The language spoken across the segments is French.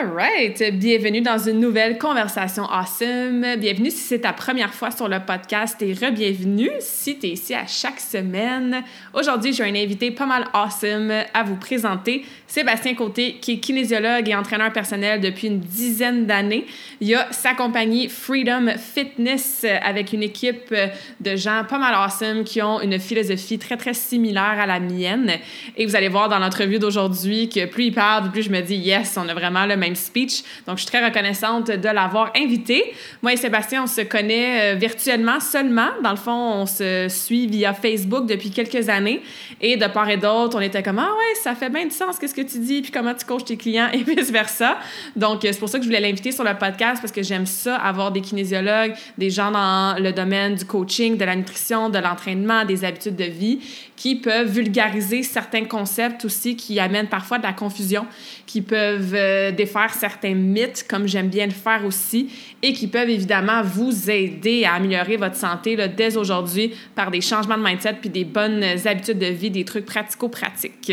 All right. Bienvenue dans une nouvelle conversation awesome. Bienvenue si c'est ta première fois sur le podcast et re-bienvenue si tu es ici à chaque semaine. Aujourd'hui, j'ai un invité pas mal awesome à vous présenter. Sébastien Côté, qui est kinésiologue et entraîneur personnel depuis une dizaine d'années. Il a sa compagnie Freedom Fitness avec une équipe de gens pas mal awesome qui ont une philosophie très, très similaire à la mienne. Et vous allez voir dans l'entrevue d'aujourd'hui que plus il parle, plus je me dis yes, on a vraiment le même speech. Donc, je suis très reconnaissante de l'avoir invité. Moi et Sébastien, on se connaît euh, virtuellement seulement. Dans le fond, on se suit via Facebook depuis quelques années. Et de part et d'autre, on était comme Ah ouais, ça fait bien du sens, qu'est-ce que tu dis, puis comment tu coaches tes clients et vice-versa. Donc, c'est pour ça que je voulais l'inviter sur le podcast parce que j'aime ça, avoir des kinésiologues, des gens dans le domaine du coaching, de la nutrition, de l'entraînement, des habitudes de vie qui peuvent vulgariser certains concepts aussi qui amènent parfois de la confusion, qui peuvent euh, certains mythes, comme j'aime bien le faire aussi, et qui peuvent évidemment vous aider à améliorer votre santé dès aujourd'hui par des changements de mindset puis des bonnes habitudes de vie, des trucs pratico-pratiques.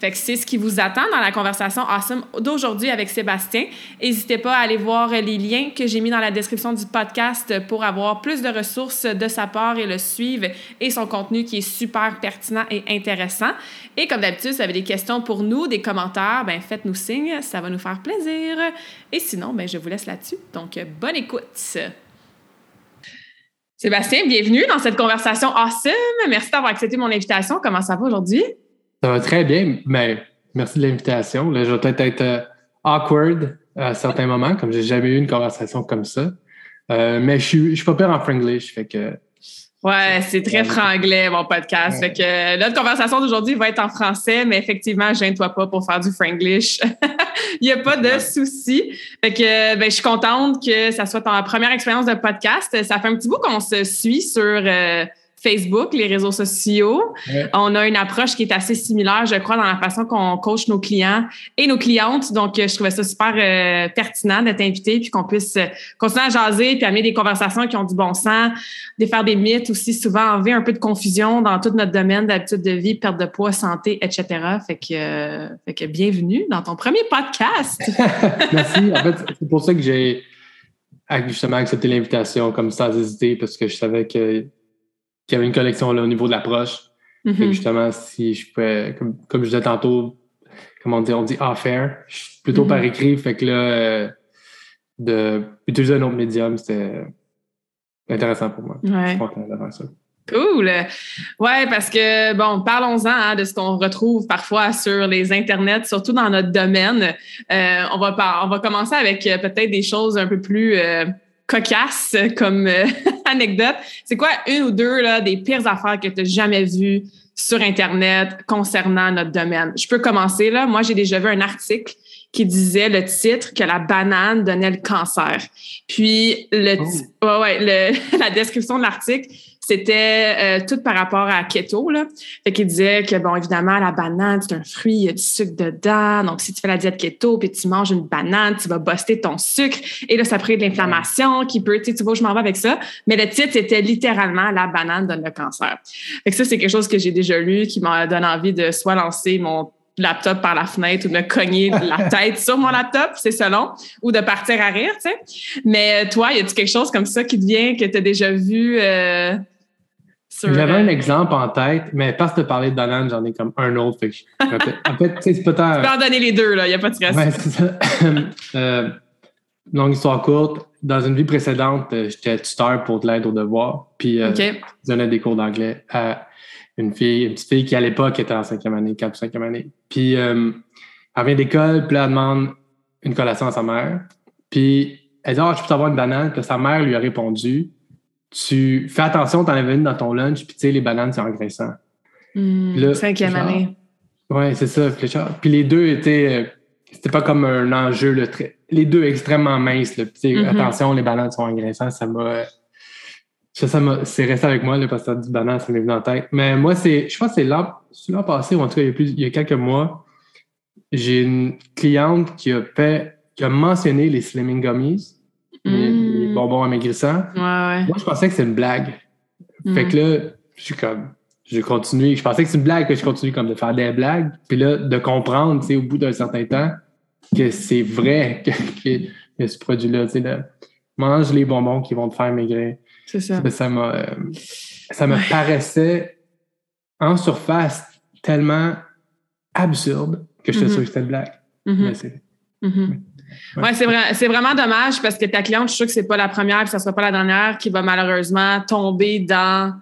Fait que c'est ce qui vous attend dans la conversation awesome d'aujourd'hui avec Sébastien. N'hésitez pas à aller voir les liens que j'ai mis dans la description du podcast pour avoir plus de ressources de sa part et le suivre et son contenu qui est super pertinent et intéressant. Et comme d'habitude, si vous avez des questions pour nous, des commentaires, ben faites-nous signe, ça va nous faire plaisir. Et sinon, ben je vous laisse là-dessus. Donc, bonne écoute. Sébastien, bienvenue dans cette conversation awesome. Merci d'avoir accepté mon invitation. Comment ça va aujourd'hui? Ça va très bien, mais merci de l'invitation. je vais peut-être être euh, awkward à certains moments, comme j'ai jamais eu une conversation comme ça. Euh, mais je suis, je suis pas pire en franglish, fait que Ouais, c'est très franglais, mon podcast. Fait que euh, notre conversation d'aujourd'hui va être en français, mais effectivement, gêne-toi pas pour faire du franglish. Il n'y a pas de souci. Fait que ben, je suis contente que ça soit ta première expérience de podcast. Ça fait un petit bout qu'on se suit sur euh, Facebook, les réseaux sociaux. On a une approche qui est assez similaire, je crois, dans la façon qu'on coach nos clients et nos clientes. Donc, je trouvais ça super euh, pertinent d'être invité puis qu'on puisse euh, continuer à jaser puis amener des conversations qui ont du bon sens, défaire des mythes aussi, souvent enlever un peu de confusion dans tout notre domaine d'habitude de vie, perte de poids, santé, etc. Fait que, euh, fait que bienvenue dans ton premier podcast. Merci. En fait, c'est pour ça que j'ai justement accepté l'invitation comme ça, hésiter parce que je savais que qu'il y avait une collection là, au niveau de l'approche. Mm-hmm. Justement, si je pouvais, comme, comme je disais tantôt, comment dire, on dit off-air, je suis plutôt par mm-hmm. écrit, fait que là, euh, de utiliser un autre médium, c'était intéressant pour moi. Ouais. Je suis content ça. Cool. Ouais, parce que, bon, parlons-en hein, de ce qu'on retrouve parfois sur les internets, surtout dans notre domaine. Euh, on, va on va commencer avec euh, peut-être des choses un peu plus cocasse comme euh, anecdote. C'est quoi une ou deux là, des pires affaires que tu n'as jamais vues sur Internet concernant notre domaine? Je peux commencer là. Moi, j'ai déjà vu un article qui disait le titre que la banane donnait le cancer. Puis le, oh. ouais, le, la description de l'article, c'était euh, tout par rapport à keto. Là. Fait qu'il disait que, bon, évidemment, la banane, c'est un fruit, il y a du sucre dedans. Donc, si tu fais la diète keto puis tu manges une banane, tu vas buster ton sucre. Et là, ça crée de l'inflammation qui peut, tu sais, tu vois, je m'en vais avec ça. Mais le titre, c'était littéralement la banane donne le cancer. Fait que ça, c'est quelque chose que j'ai déjà lu qui m'a donné envie de soit lancer mon laptop par la fenêtre ou de me cogner la tête sur mon laptop, c'est selon, ou de partir à rire, tu sais. Mais toi, y a-tu quelque chose comme ça qui te vient, que tu as déjà vu euh, j'avais un exemple en tête, mais parce que de parler de banane, j'en ai comme un autre. en fait, c'est peut-être. Tu peux en donner les deux, là, il n'y a pas de stress. Ouais, c'est ça. euh, longue histoire courte, dans une vie précédente, euh, j'étais tuteur pour de l'aide aux devoirs. Puis, euh, je donnais des cours d'anglais à une fille, une petite fille qui, à l'époque, était en cinquième année, quatre ou cinquième année. Puis, euh, elle vient d'école, puis elle demande une collation à sa mère. Puis elle dit Ah, je peux avoir une banane. Puis sa mère lui a répondu Tu fais attention, t'en avais une dans ton lunch, puis tu sais, les bananes, c'est engraissant. Mmh, cinquième année. Oui, c'est ça. Puis les deux étaient. C'était pas comme un enjeu, le les deux extrêmement minces. Là. Mm-hmm. Attention, les bananes sont engraissants. Ça m'a. Ça, c'est resté avec moi, le parce que du banane, ça m'est venu en tête. Mais moi, c'est, je pense que c'est l'an passé, ou en tout cas, il y a, plus, il y a quelques mois, j'ai une cliente qui a, fait, qui a mentionné les Slimming Gummies, mm. bonbons amaigrissants. Ouais, ouais. Moi, je pensais que c'était une blague. Fait mm. que là, je suis comme, j'ai continué. Je pensais que c'est une blague, que je continue comme de faire des blagues. Puis là, de comprendre, tu sais, au bout d'un certain temps, que c'est vrai que, que, ce produit-là, tu sais, mange les bonbons qui vont te faire maigrir. C'est ça. Ça, m'a, ça me paraissait en surface tellement absurde que je suis mm-hmm. sûr que c'était une blague. Mm-hmm. c'est, mm-hmm. Ouais, c'est, vrai, c'est vraiment dommage parce que ta cliente, je suis sûre que c'est pas la première et ça sera pas la dernière qui va malheureusement tomber dans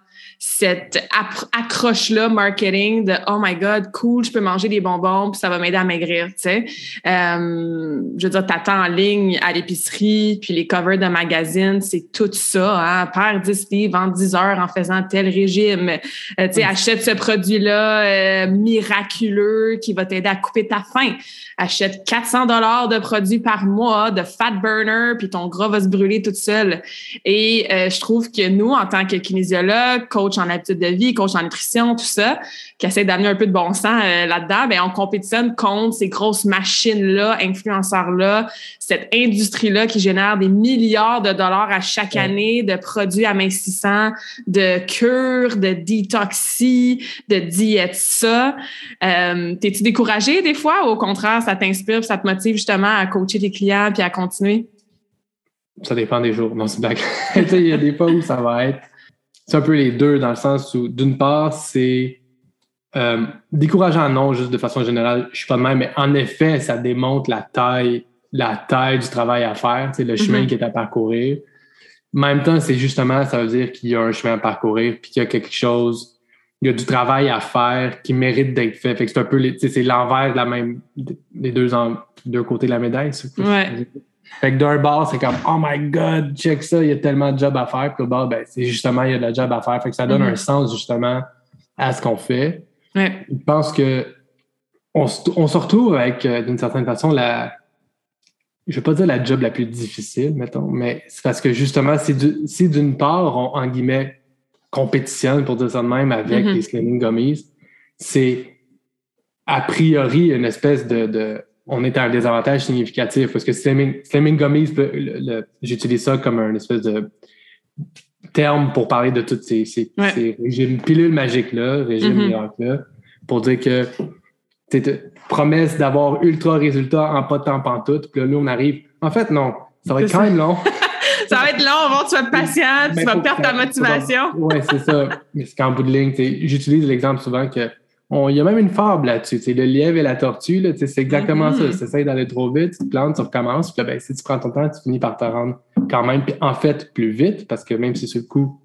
cette accroche-là marketing de oh my god, cool, je peux manger des bonbons puis ça va m'aider à maigrir, tu sais. Euh, je veux dire, t'attends en ligne à l'épicerie puis les covers de magazines, c'est tout ça. Hein? Perds 10 livres en 10 heures en faisant tel régime. Euh, tu sais, achète ce produit-là euh, miraculeux qui va t'aider à couper ta faim. Achète 400 dollars de produits par mois de fat burner puis ton gras va se brûler toute seul. Et je trouve que nous, en tant que kinésiologue, coach en habitude de vie, coach en nutrition, tout ça, qui essaie d'amener un peu de bon sens euh, là-dedans, ben on compétitionne contre ces grosses machines-là, influenceurs-là, cette industrie-là qui génère des milliards de dollars à chaque année de produits amincissants, de cures, de détoxie, de diète ça. Euh, T'es-tu découragé des fois ou au contraire, ça t'inspire, ça te motive justement à coacher tes clients puis à continuer? Ça dépend des jours. Non, c'est blague. Il y a des fois où ça va être c'est un peu les deux dans le sens où, d'une part, c'est euh, décourageant, non, juste de façon générale, je suis pas de même, mais en effet, ça démontre la taille, la taille du travail à faire, c'est le chemin mm-hmm. qui est à parcourir. En même temps, c'est justement, ça veut dire qu'il y a un chemin à parcourir, puis qu'il y a quelque chose, il y a du travail à faire qui mérite d'être fait. Fait que c'est un peu, c'est l'envers de la même, les deux, en, deux côtés de la médaille. Ouais. Fait que d'un bord, c'est comme Oh my God, check ça, il y a tellement de job à faire. Puis bord, ben, c'est justement, il y a de la job à faire. Fait que ça donne un mm-hmm. sens justement à ce qu'on fait. Ouais. Je pense que on, on se retrouve avec, euh, d'une certaine façon, la. Je vais pas dire la job la plus difficile, mettons, mais c'est parce que justement, si d'une part, on, en guillemets, compétitionne, pour dire ça de même, avec mm-hmm. les slimming gummies, c'est a priori une espèce de on est à un désavantage significatif parce que Slimming, Gummies, j'utilise ça comme un espèce de terme pour parler de toutes ces, ces, régimes pilules magiques-là, régimes mm-hmm. miracles-là, pour dire que promesse d'avoir ultra résultat en pas de temps pantoute, puis là, nous, on arrive. En fait, non, ça va être quand même long. ça va être long, avant tu vas être patient, tu ben, vas perdre ta motivation. Oui, c'est ça. Mais c'est qu'en bout de ligne, j'utilise l'exemple souvent que il y a même une fable là-dessus. Le lièvre et la tortue, c'est exactement mm-hmm. ça. Tu d'aller trop vite, tu te plantes, tu recommences. Puis ben, si tu prends ton temps, tu finis par te rendre quand même, en fait, plus vite, parce que même si ce coup,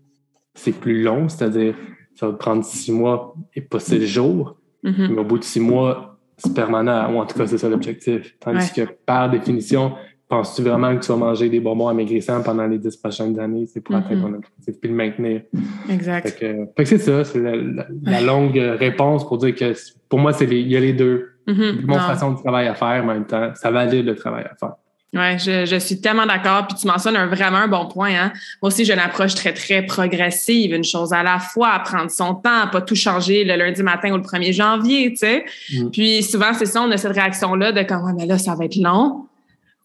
c'est plus long, c'est-à-dire ça va te prendre six mois et pas six jours, mm-hmm. mais au bout de six mois, c'est permanent, ou en tout cas, c'est ça l'objectif. Tandis que par définition, Penses-tu vraiment que tu vas manger des bonbons amaigrissants pendant les dix prochaines années? C'est pour atteindre ton mm-hmm. objectif puis le maintenir. Exact. Fait que, c'est ça, c'est la, longue réponse pour dire que pour moi, c'est il y a les deux. Mm Mon façon de travail à faire en même temps. Ça valide le travail à faire. Oui, je, je, suis tellement d'accord. Puis tu mentionnes un, vraiment un bon point. Hein? Moi aussi, j'ai une approche très, très progressive, une chose à la fois, prendre son temps, pas tout changer le lundi matin ou le 1er janvier, tu sais. Mm. Puis souvent, c'est ça, on a cette réaction-là de comme, ouais, mais là, ça va être long.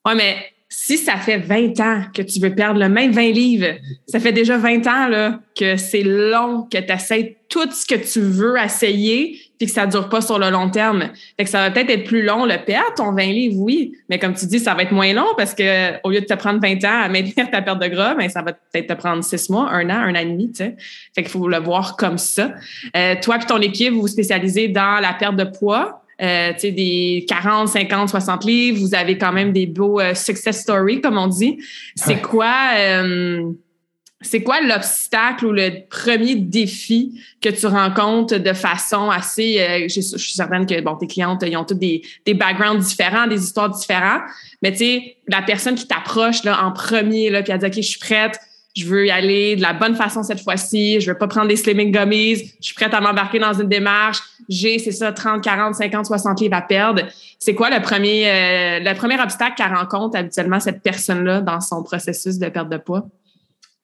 Ouais, mais si ça fait 20 ans que tu veux perdre le même 20 livres, ça fait déjà 20 ans là, que c'est long, que tu essaies tout ce que tu veux essayer, puis que ça dure pas sur le long terme. Fait que ça va peut-être être plus long le perdre, ton 20 livres, oui, mais comme tu dis, ça va être moins long parce que au lieu de te prendre 20 ans à maintenir ta perte de gras, ben, ça va peut-être te prendre 6 mois, un an, un an et demi, tu sais. Fait qu'il faut le voir comme ça. Euh, toi puis ton équipe, vous vous spécialisez dans la perte de poids, euh, des 40, 50, 60 livres, vous avez quand même des beaux euh, success stories, comme on dit. C'est quoi, euh, c'est quoi l'obstacle ou le premier défi que tu rencontres de façon assez... Euh, je, suis certaine que bon, tes clientes, ils ont tous des, des backgrounds différents, des histoires différentes, mais tu sais, la personne qui t'approche là, en premier, là, puis elle dit « OK, je suis prête, je veux y aller de la bonne façon cette fois-ci, je veux pas prendre des slimming gummies, je suis prête à m'embarquer dans une démarche, j'ai, c'est ça, 30, 40, 50, 60 livres à perdre. C'est quoi le premier, euh, obstacle qu'elle rencontre habituellement cette personne-là dans son processus de perte de poids?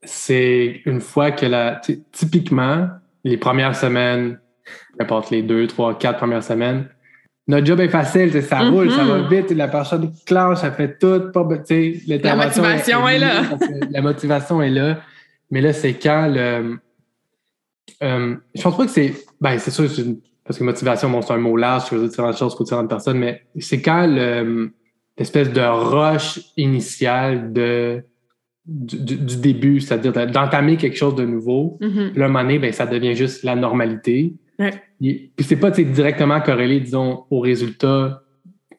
C'est une fois que la, typiquement, les premières semaines, n'importe les deux, trois, quatre premières semaines, notre job est facile, ça roule, ça va mm-hmm. vite, la personne clenche, ça fait tout, pas, la motivation est, là. la motivation est là. Mais là, c'est quand le. Euh, je pense pas que c'est. Ben, c'est sûr, parce que motivation, bon, c'est un mot large, je veux dire différentes choses pour différentes personnes, mais c'est quand l'espèce de rush initial de, du, début, c'est-à-dire d'entamer quelque chose de nouveau. Mm-hmm. Là, un moment donné, ben, ça devient juste la normalité. Puis c'est pas directement corrélé, disons, aux résultats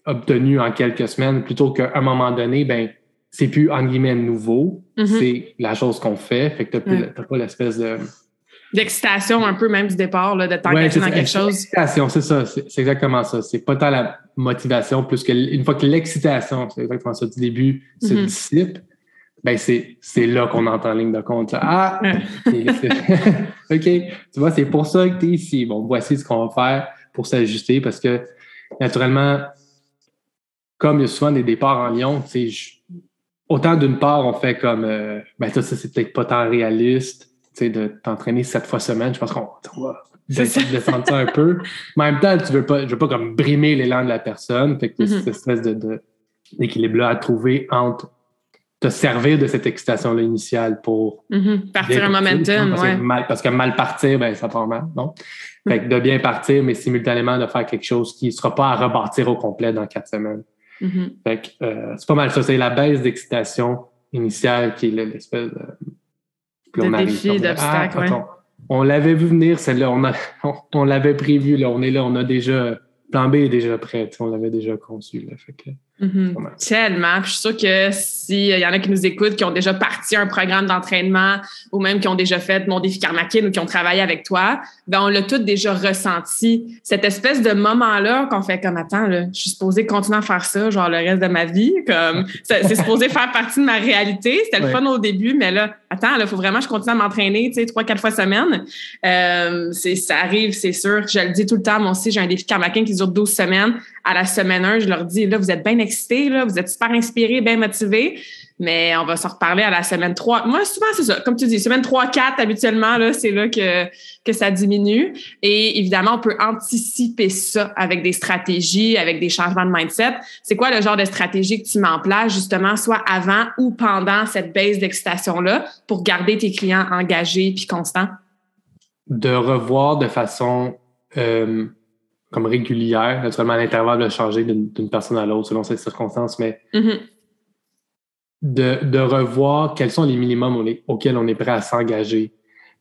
obtenus en quelques semaines, plutôt qu'à un moment donné, ben c'est plus en guillemets nouveau, mm-hmm. c'est la chose qu'on fait, fait que t'as pas l'espèce de d'excitation un peu même du départ là, de t'engager dans quelque chose. L'excitation, c'est ça, c'est exactement ça. C'est pas tant la motivation plus que une fois que l'excitation, c'est exactement ça du début, se mm-hmm. dissipe, ben c'est, là qu'on entend ligne de compte. Ah! OK, tu vois, c'est pour ça que tu es ici. Bon, voici ce qu'on va faire pour s'ajuster parce que, naturellement, comme il y a souvent des départs en Lyon, tu sais, autant d'une part, on fait comme, euh, ben ça, c'est peut-être pas tant réaliste, tu sais, de t'entraîner sept fois semaine. Je pense qu'on va descendre ça un peu. Mais en même temps, tu veux pas, je veux pas comme brimer l'élan de la personne. Fait que mm-hmm. cette espèce de, d'équilibre-là à trouver entre te servir de cette excitation-là initiale pour mm-hmm. partir un momentum. Parce, ouais. que mal, parce que mal partir, ben, ça part mal. Non? Fait que de bien partir, mais simultanément de faire quelque chose qui ne sera pas à rebâtir au complet dans quatre semaines. Mm-hmm. Fait que euh, c'est pas mal ça. C'est la baisse d'excitation initiale qui est l'espèce de. Puis on défi, d'obstacle, ah, On l'avait vu venir, celle-là. On, on, l'avait prévu, là. On est là, on a déjà. Plan B est déjà prêt. On l'avait déjà conçu. Là. Fait que, Mm-hmm. Tellement. je suis sûre que s'il y en a qui nous écoutent, qui ont déjà parti un programme d'entraînement ou même qui ont déjà fait mon défi Karmakin ou qui ont travaillé avec toi, ben on l'a tout déjà ressenti. Cette espèce de moment-là qu'on fait comme attends, là, je suis supposée continuer à faire ça, genre le reste de ma vie. Comme c'est supposé faire partie de ma réalité. C'était le fun au début, mais là, attends, il faut vraiment que je continue à m'entraîner, tu sais, trois, quatre fois semaine. Euh, ça arrive, c'est sûr. Je le dis tout le temps, moi aussi, j'ai un défi Karmakin qui dure 12 semaines. À la semaine 1, je leur dis, là, vous êtes bien vous êtes super inspirés, bien motivés. Mais on va se reparler à la semaine 3. Moi, souvent, c'est ça. Comme tu dis, semaine 3, 4, habituellement, là, c'est là que, que ça diminue. Et évidemment, on peut anticiper ça avec des stratégies, avec des changements de mindset. C'est quoi le genre de stratégie que tu mets en place, justement, soit avant ou pendant cette baisse d'excitation-là pour garder tes clients engagés puis constants? De revoir de façon euh, comme régulière, naturellement, l'intervalle de changer d'une personne à l'autre selon ses circonstances, mais mm-hmm de, revoir quels sont les minimums auxquels on est prêt à s'engager.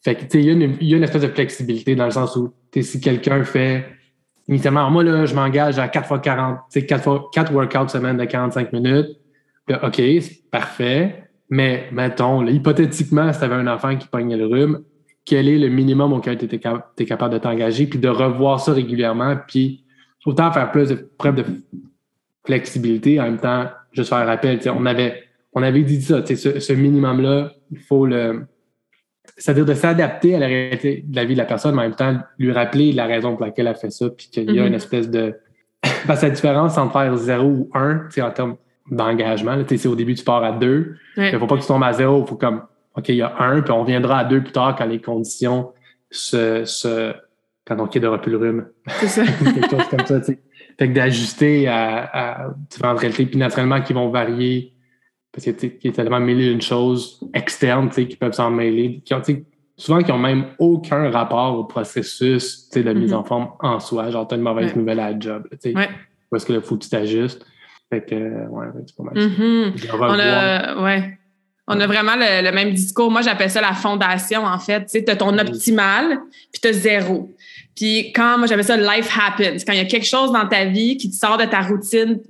Fait que, il y, a une, espèce de flexibilité dans le sens où, si quelqu'un fait, initialement, moi, là, je m'engage à 4 fois 40, 4 fois, 4 workouts semaine de 45 minutes. OK, c'est parfait. Mais, mettons, hypothétiquement, si tu avais un enfant qui pognait le rhume, quel est le minimum auquel tu es, capable de t'engager, puis de revoir ça régulièrement, puis autant faire plus de preuve de flexibilité, en même temps, juste faire un rappel, on avait on avait dit ça, ce, ce minimum-là, il faut le. C'est-à-dire de s'adapter à la réalité de la vie de la personne, mais en même temps, lui rappeler la raison pour laquelle elle fait ça, puis qu'il y a une espèce de. Parce que la différence entre faire zéro ou un, en termes d'engagement, au début, tu pars à deux. Il ne faut pas que tu tombes à zéro, il faut comme, OK, il y a un, puis on viendra à deux plus tard quand les conditions se. se quand on quittera plus le rhume. C'est ça. Quelque chose comme ça, tu sais. Fait que d'ajuster à, à différentes réalités, puis naturellement, qui vont varier parce qu'il est tellement mêlé d'une chose externe qui peuvent s'en mêler, qui ont, souvent qui n'ont même aucun rapport au processus de mise en mm-hmm. forme en soi. Genre, tu as une mauvaise nouvelle à la job. Ouais. Parce que là, il faut que tu t'ajustes. Fait que, ouais, c'est pas mal. Mm-hmm. On, a, ouais. On a vraiment le, même discours. Moi, j'appelle ça la fondation, en fait. Tu as ton optimal, puis tu as zéro. Puis quand, moi, j'appelle ça life happens. Quand il y a quelque chose dans ta vie qui te sort de ta routine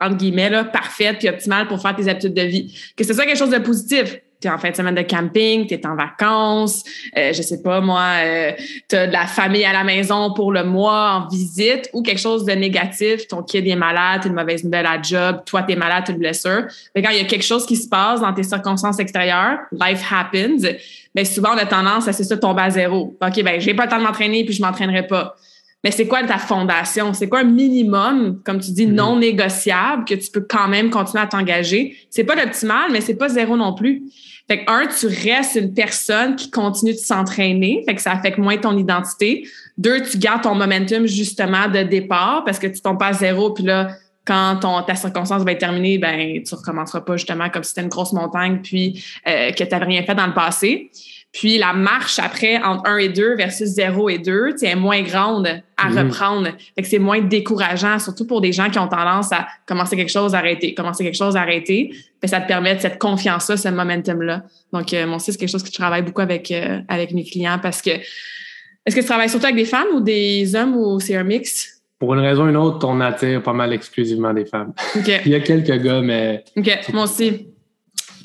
entre guillemets, là, parfaite puis optimale pour faire tes habitudes de vie. Que ce soit quelque chose de positif. Tu es en fin de semaine de camping, tu es en vacances, euh, je sais pas moi, euh, tu as de la famille à la maison pour le mois en visite ou quelque chose de négatif, ton kid est malade, tu une mauvaise nouvelle à job, toi tu es malade, tu une blessure. Mais quand il y a quelque chose qui se passe dans tes circonstances extérieures, life happens, ben souvent on a tendance à c'est ça tomber à zéro. OK, ben j'ai pas le temps de m'entraîner puis je m'entraînerai pas. Mais c'est quoi ta fondation? C'est quoi un minimum, comme tu dis, mm-hmm. non négociable que tu peux quand même continuer à t'engager? C'est pas l'optimal, mais c'est pas zéro non plus. Fait que, un, tu restes une personne qui continue de s'entraîner, fait que ça affecte moins ton identité. Deux, tu gardes ton momentum justement de départ parce que tu tombes pas à zéro, puis là, quand ton, ta circonstance va être terminée, ben tu recommenceras pas justement comme si c'était une grosse montagne puis euh, que tu n'avais rien fait dans le passé. Puis la marche après entre 1 et 2 versus 0 et 2, est moins grande à mm-hmm. reprendre. Fait que c'est moins décourageant, surtout pour des gens qui ont tendance à commencer quelque chose, arrêter, commencer quelque chose, arrêter. Fait ça te permet de cette confiance-là, ce momentum-là. Donc, euh, mon c'est quelque chose que je travaille beaucoup avec, euh, avec mes clients parce que est-ce que tu travailles surtout avec des femmes ou des hommes ou c'est un mix? Pour une raison ou une autre, on attire pas mal exclusivement des femmes. Il y a quelques gars, mais. OK, moi aussi.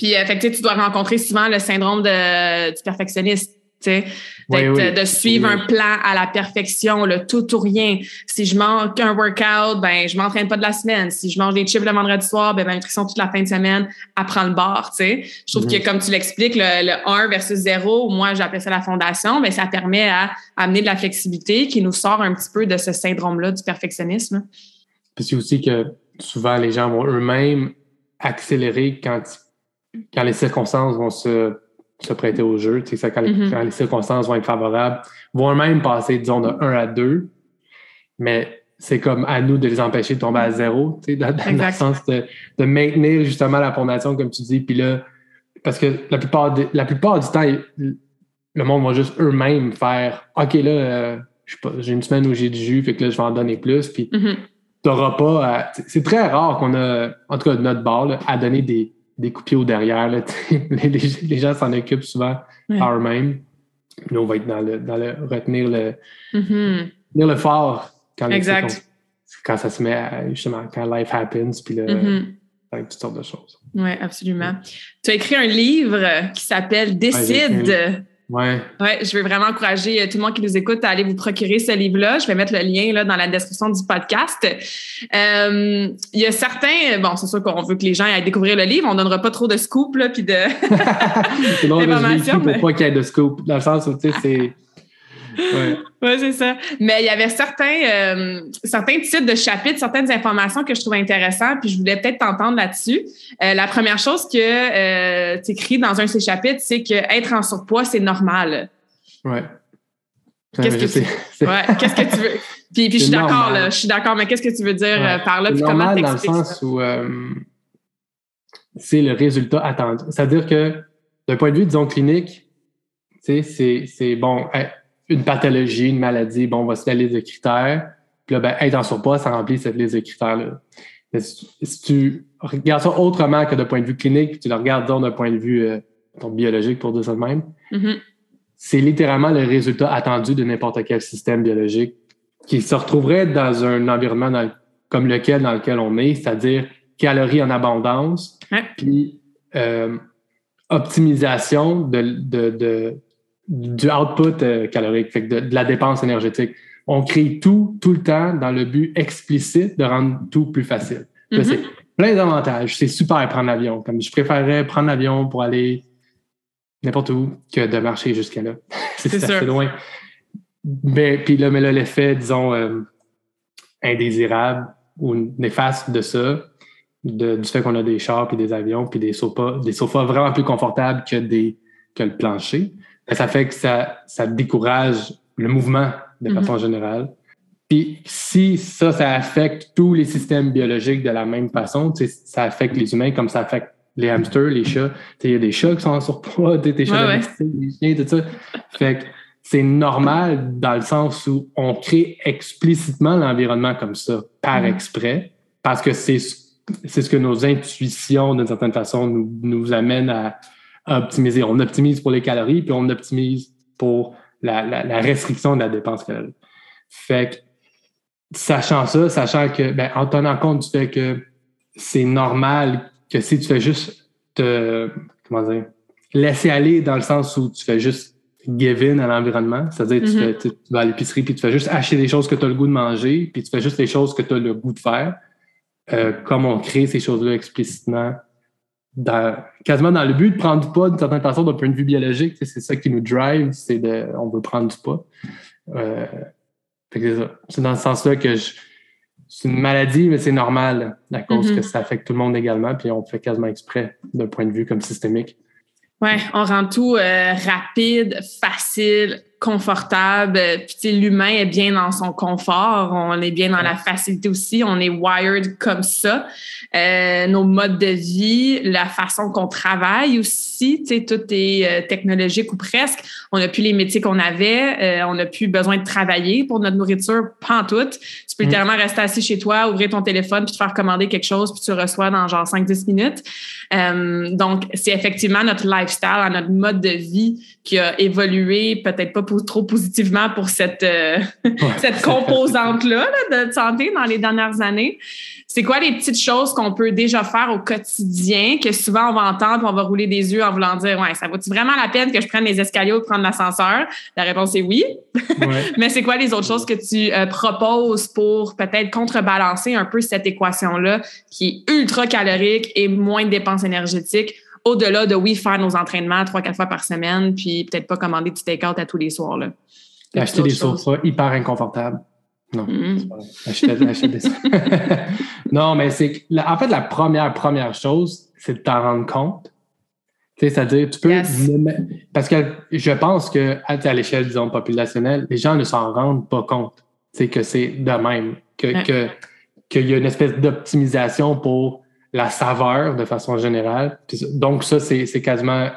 Puis, euh, fait tu dois rencontrer souvent le syndrome de, du perfectionniste. de suivre un plan à la perfection, le tout ou rien. Si je manque un workout, ben je m'entraîne pas de la semaine. Si je mange des chips le vendredi soir, ben ma nutrition toute la fin de semaine apprend le bord. Je trouve que mm-hmm. comme tu l'expliques, le, 1 versus 0, moi j'appelle ça la fondation, mais ben, ça permet à, amener de la flexibilité qui nous sort un petit peu de ce syndrome-là du perfectionnisme. Puis c'est aussi que souvent les gens vont eux-mêmes accélérer quand ils quand les circonstances vont se, se prêter au jeu, ça, mm-hmm. quand, les circonstances vont être favorables, vont même passer, disons, de 1 à 2, mais c'est comme à nous de les empêcher de tomber à zéro, dans, dans le sens de, de, maintenir justement la fondation, comme tu dis, puis là, parce que la plupart, la plupart du temps, le monde va juste eux-mêmes faire OK, là, euh, j'ai une semaine où j'ai du jus, fait que là, je vais en donner plus, puis mm-hmm. t'auras pas C'est très rare qu'on a, en tout cas de notre bord, à donner des, des coups au derrière. les, gens s'en occupent souvent par eux-mêmes. Nous, on va être dans le, dans le retenir le, mm-hmm. le fort quand, quand ça se met justement, quand life happens, puis le, mm-hmm. avec toutes sortes de choses. Oui, absolument. Tu as écrit un livre qui s'appelle Décide. Ouais. Ouais, je veux vraiment encourager euh, tout le monde qui nous écoute à aller vous procurer ce livre-là. Je vais mettre le lien là, dans la description du podcast. Euh, il y a certains, bon, c'est sûr qu'on veut que les gens aillent découvrir le livre. On donnera pas trop de scoop là, puis de. c'est d'informations. Mais... Pour pas qu'il y ait de scoop, dans le sens où tu sais, c'est oui, ouais, c'est ça. Mais il y avait certains, euh, certains titres de chapitres, certaines informations que je trouvais intéressantes, puis je voulais peut-être t'entendre là-dessus. Euh, la première chose que euh, tu écris dans un de ces chapitres, c'est que être en surpoids, c'est normal. Oui. Qu'est-ce que, tu... ouais, qu'est-ce que tu veux? Puis, puis je suis d'accord, là, je suis d'accord, mais qu'est-ce que tu veux dire par là? Puis comment dans le sens où c'est le résultat attendu. C'est-à-dire que d'un point de vue, disons, clinique, c'est, c'est bon, une pathologie, une maladie, bon, on va se la liste de critères. Puis là, ben, être en surpoids, ça remplit cette liste de critères-là. Si, tu regardes ça autrement que d'un point de vue clinique, puis tu le regardes d'un point de vue euh, biologique, pour dire ça de même, mm-hmm. c'est littéralement le résultat attendu de n'importe quel système biologique qui se retrouverait dans un environnement comme lequel dans lequel on est, c'est-à-dire calories en abondance, puis euh, optimisation de, de, du output euh, calorique, fait de, la dépense énergétique. On crée tout, tout le temps dans le but explicite de rendre tout plus facile. Mm-hmm. C'est plein d'avantages. C'est super prendre l'avion. Comme je préférerais prendre l'avion pour aller n'importe où que de marcher jusqu'à là. c'est assez loin. Mais puis là, mais là, l'effet, disons, euh, indésirable ou néfaste de ça, du fait qu'on a des chars puis des avions puis des sofas, des sofas vraiment plus confortables que des que le plancher, ça fait que ça, ça décourage le mouvement de mm-hmm. façon générale. Puis si ça, ça affecte tous les systèmes biologiques de la même façon, ça affecte les humains comme ça affecte les hamsters, les chats. Il y a des chats qui sont en surpoids, des chats ouais, des chiens, tout ça. Fait que c'est normal dans le sens où on crée explicitement l'environnement comme ça, par mm-hmm. exprès, parce que c'est c'est ce que nos intuitions, d'une certaine façon, nous, nous amènent à, optimiser. On optimise pour les calories, puis on optimise pour la, restriction de la dépense calorique. Fait que, sachant ça, sachant que, ben, en tenant compte du fait que c'est normal que si tu fais juste te, comment dire, laisser aller dans le sens où tu fais juste give in à l'environnement. C'est-à-dire, tu, mm-hmm. tu, vas à l'épicerie puis tu fais juste acheter des choses que tu as le goût de manger, puis tu fais juste les choses que tu as le goût de faire. Euh, comme on crée ces choses-là explicitement, dans, quasiment dans le but de prendre du poids d'une certaine façon d'un point de vue biologique. C'est ça qui nous drive, c'est de, on veut prendre du poids. Euh, c'est dans ce sens-là que c'est une maladie, mais c'est normal à cause mm-hmm. que ça affecte tout le monde également, puis on fait quasiment exprès d'un point de vue comme systémique. Ouais, on rend tout euh, rapide, facile, confortable. Puis l'humain est bien dans son confort, on est bien dans la facilité aussi, on est wired comme ça. Euh, nos modes de vie, la façon qu'on travaille aussi, tu sais, tout est euh, technologique ou presque. On n'a plus les métiers qu'on avait, euh, on n'a plus besoin de travailler pour notre nourriture, pas en tout. Tu peux mm. littéralement rester assis chez toi, ouvrir ton téléphone, puis te faire commander quelque chose, puis tu reçois dans genre 5-10 minutes. donc, c'est effectivement notre lifestyle, notre mode de vie qui a évolué, peut-être pas pour, trop positivement pour cette, cette composante-là de santé dans les dernières années. C'est quoi les petites choses qu'on peut déjà faire au quotidien que souvent on va entendre, on va rouler des yeux en voulant dire ouais, ça vaut-il vraiment la peine que je prenne les escaliers ou prendre l'ascenseur? La réponse est oui. Mais c'est quoi les autres choses que tu euh, proposes pour peut-être contrebalancer un peu cette équation-là qui est ultra calorique et moins de dépenses énergétiques au-delà de oui faire nos entraînements trois quatre fois par semaine puis peut-être pas commander du take-out à tous les soirs là. Acheter des sofas hyper inconfortables. Non, mm. non, mais c'est en fait la première première chose, c'est de t'en rendre compte. C'est-à-dire, tu peux. Parce que je pense que à l'échelle, disons, populationnelle, les gens ne s'en rendent pas compte. C'est que c'est de même. Que, qu'il y a une espèce d'optimisation pour la saveur de façon générale. Donc, ça, c'est, quasiment.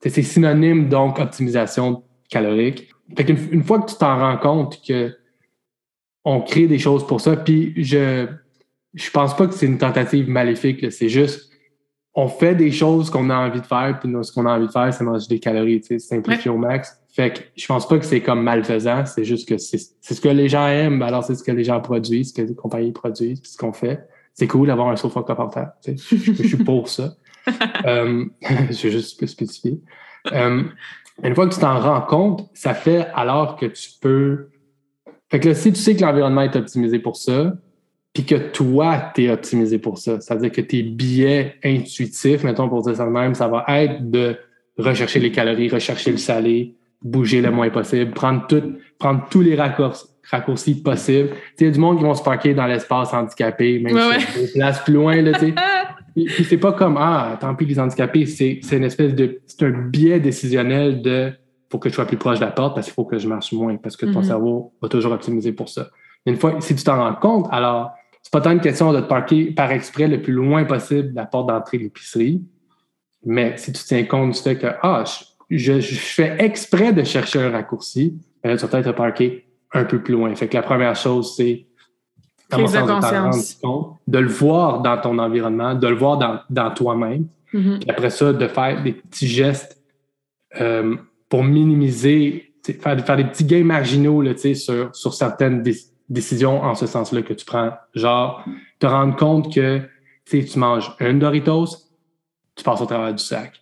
C'est synonyme, donc, optimisation calorique. Fait qu'une une fois que tu t'en rends compte que on crée des choses pour ça. Puis je je pense pas que c'est une tentative maléfique. C'est juste on fait des choses qu'on a envie de faire, puis ce qu'on a envie de faire, c'est manger des calories, tu sais, simplifier au max. Fait que je pense pas que c'est comme malfaisant, c'est juste que c'est ce que les gens aiment, alors c'est ce que les gens produisent, ce que les compagnies produisent, ce qu'on fait. C'est cool d'avoir un sofa confortable. Tu sais, je, suis pour ça. euh, je vais juste spécifier. Euh, une fois que tu t'en rends compte, ça fait alors que tu peux fait que là, si tu sais que l'environnement est optimisé pour ça, puis que toi, tu es optimisé pour ça, c'est-à-dire que tes biais intuitifs, mettons pour dire ça de même, ça va être de rechercher les calories, rechercher le salé, bouger le moins possible, prendre, tout, prendre tous les raccourcis, raccourcis possibles. Il y a du monde qui vont se parquer dans l'espace handicapé, même si des places plus loin. Là, puis, c'est pas comme Ah, tant pis les handicapés, c'est une espèce de. C'est un biais décisionnel de faut que je sois plus proche de la porte parce qu'il faut que je marche moins parce que ton mm-hmm. cerveau va toujours optimiser pour ça. Une fois, si tu t'en rends compte, alors c'est pas tant une question de te parquer par exprès le plus loin possible de la porte d'entrée de l'épicerie, mais si tu tiens compte du fait que ah, je, fais exprès de chercher un raccourci, ben là, tu vas peut-être te parquer un peu plus loin. Fait que la première chose, c'est de le voir dans ton environnement, de le voir dans, toi-même. Mm-hmm. Puis après ça, de faire des petits gestes euh, pour minimiser, faire, faire des petits gains marginaux là, sur, sur certaines décisions en ce sens-là que tu prends. Genre, te rendre compte que tu manges une Doritos, tu passes au travers du sac.